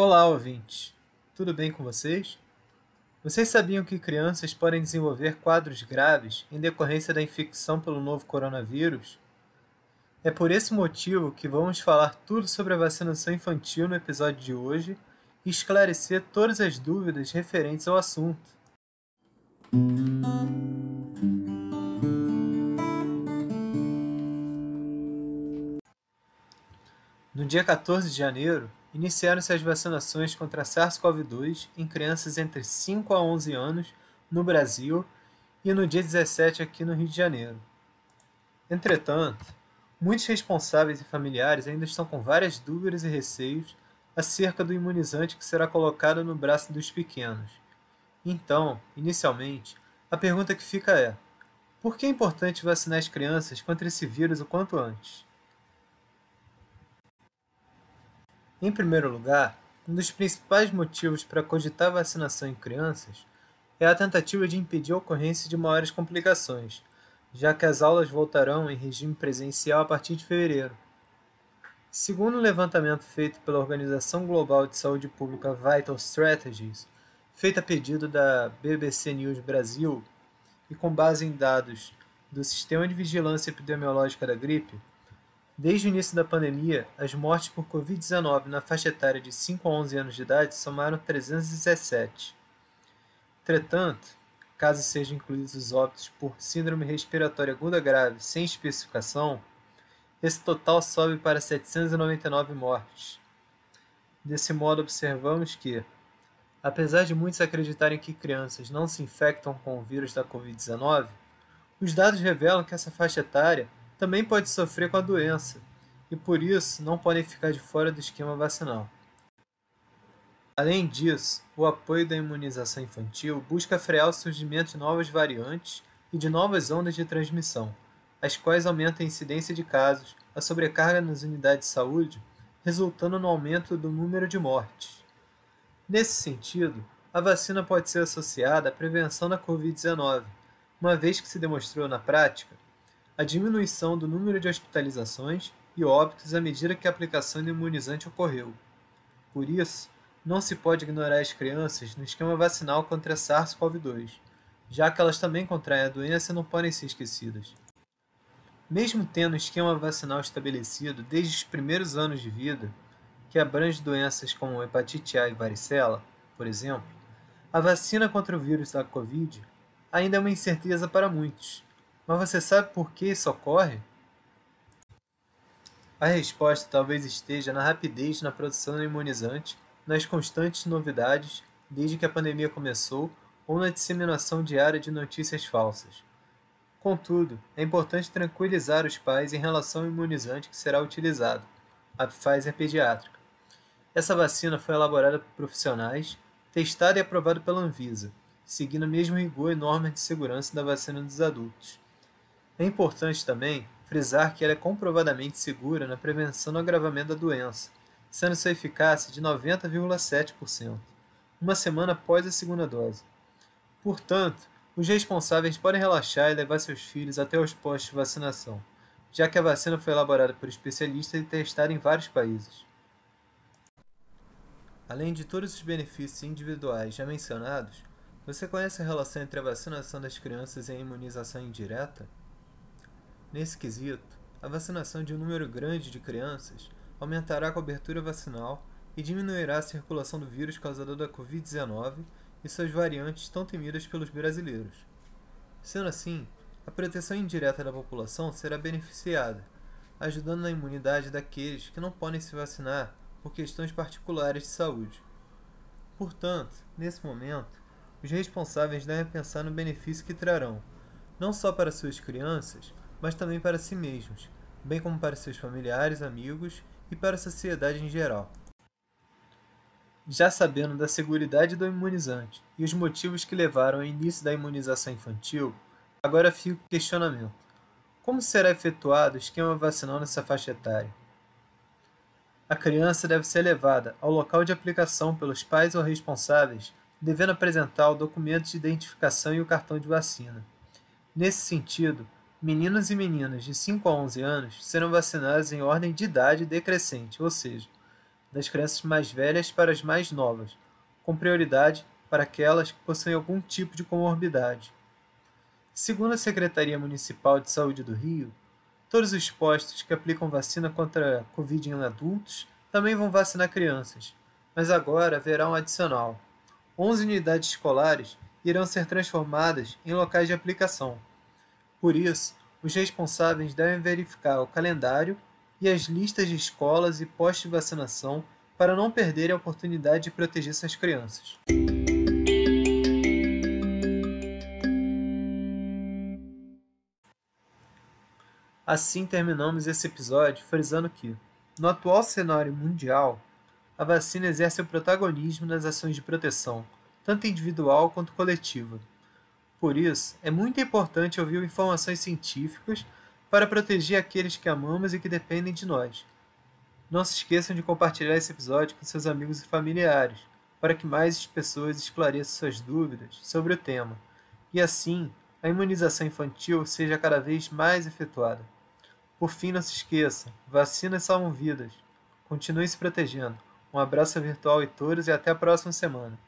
Olá, ouvintes! Tudo bem com vocês? Vocês sabiam que crianças podem desenvolver quadros graves em decorrência da infecção pelo novo coronavírus? É por esse motivo que vamos falar tudo sobre a vacinação infantil no episódio de hoje e esclarecer todas as dúvidas referentes ao assunto. No dia 14 de janeiro, iniciaram-se as vacinações contra a SARS-CoV-2 em crianças entre 5 a 11 anos no Brasil e no dia 17 aqui no Rio de Janeiro. Entretanto, muitos responsáveis e familiares ainda estão com várias dúvidas e receios acerca do imunizante que será colocado no braço dos pequenos. Então, inicialmente, a pergunta que fica é: por que é importante vacinar as crianças contra esse vírus o quanto antes? Em primeiro lugar, um dos principais motivos para cogitar vacinação em crianças é a tentativa de impedir a ocorrência de maiores complicações, já que as aulas voltarão em regime presencial a partir de fevereiro. Segundo um levantamento feito pela Organização Global de Saúde Pública Vital Strategies, feito a pedido da BBC News Brasil e com base em dados do Sistema de Vigilância Epidemiológica da Gripe, Desde o início da pandemia, as mortes por Covid-19 na faixa etária de 5 a 11 anos de idade somaram 317. Entretanto, caso sejam incluídos os óbitos por síndrome respiratória aguda grave sem especificação, esse total sobe para 799 mortes. Desse modo, observamos que, apesar de muitos acreditarem que crianças não se infectam com o vírus da Covid-19, os dados revelam que essa faixa etária também pode sofrer com a doença e por isso não podem ficar de fora do esquema vacinal. Além disso, o apoio da imunização infantil busca frear o surgimento de novas variantes e de novas ondas de transmissão, as quais aumentam a incidência de casos, a sobrecarga nas unidades de saúde, resultando no aumento do número de mortes. Nesse sentido, a vacina pode ser associada à prevenção da Covid-19, uma vez que se demonstrou na prática a diminuição do número de hospitalizações e óbitos à medida que a aplicação do imunizante ocorreu. Por isso, não se pode ignorar as crianças no esquema vacinal contra a SARS-CoV-2, já que elas também contraem a doença e não podem ser esquecidas. Mesmo tendo um esquema vacinal estabelecido desde os primeiros anos de vida, que abrange doenças como hepatite A e varicela, por exemplo, a vacina contra o vírus da Covid ainda é uma incerteza para muitos, mas você sabe por que isso ocorre? A resposta talvez esteja na rapidez na produção do imunizante, nas constantes novidades desde que a pandemia começou ou na disseminação diária de notícias falsas. Contudo, é importante tranquilizar os pais em relação ao imunizante que será utilizado, a Pfizer pediátrica. Essa vacina foi elaborada por profissionais, testada e aprovada pela Anvisa, seguindo o mesmo rigor e normas de segurança da vacina dos adultos. É importante também frisar que ela é comprovadamente segura na prevenção do agravamento da doença, sendo sua eficácia de 90,7%, uma semana após a segunda dose. Portanto, os responsáveis podem relaxar e levar seus filhos até os postos de vacinação, já que a vacina foi elaborada por especialistas e testada em vários países. Além de todos os benefícios individuais já mencionados, você conhece a relação entre a vacinação das crianças e a imunização indireta? Nesse quesito, a vacinação de um número grande de crianças aumentará a cobertura vacinal e diminuirá a circulação do vírus causador da Covid-19 e suas variantes tão temidas pelos brasileiros. Sendo assim, a proteção indireta da população será beneficiada, ajudando na imunidade daqueles que não podem se vacinar por questões particulares de saúde. Portanto, nesse momento, os responsáveis devem pensar no benefício que trarão, não só para suas crianças, mas também para si mesmos, bem como para seus familiares, amigos e para a sociedade em geral. Já sabendo da segurança do imunizante e os motivos que levaram ao início da imunização infantil, agora fica o questionamento: como será efetuado o esquema vacinal nessa faixa etária? A criança deve ser levada ao local de aplicação pelos pais ou responsáveis, devendo apresentar o documento de identificação e o cartão de vacina. Nesse sentido, Meninos e meninas de 5 a 11 anos serão vacinados em ordem de idade decrescente, ou seja, das crianças mais velhas para as mais novas, com prioridade para aquelas que possuem algum tipo de comorbidade. Segundo a Secretaria Municipal de Saúde do Rio, todos os postos que aplicam vacina contra a Covid em adultos também vão vacinar crianças, mas agora haverá um adicional. 11 unidades escolares irão ser transformadas em locais de aplicação. Por isso, os responsáveis devem verificar o calendário e as listas de escolas e postos de vacinação para não perderem a oportunidade de proteger suas crianças. Assim terminamos esse episódio frisando que, no atual cenário mundial, a vacina exerce o protagonismo nas ações de proteção, tanto individual quanto coletiva. Por isso, é muito importante ouvir informações científicas para proteger aqueles que amamos e que dependem de nós. Não se esqueçam de compartilhar esse episódio com seus amigos e familiares, para que mais pessoas esclareçam suas dúvidas sobre o tema, e assim a imunização infantil seja cada vez mais efetuada. Por fim, não se esqueça: vacinas salvam vidas. Continue se protegendo. Um abraço virtual a todos e até a próxima semana.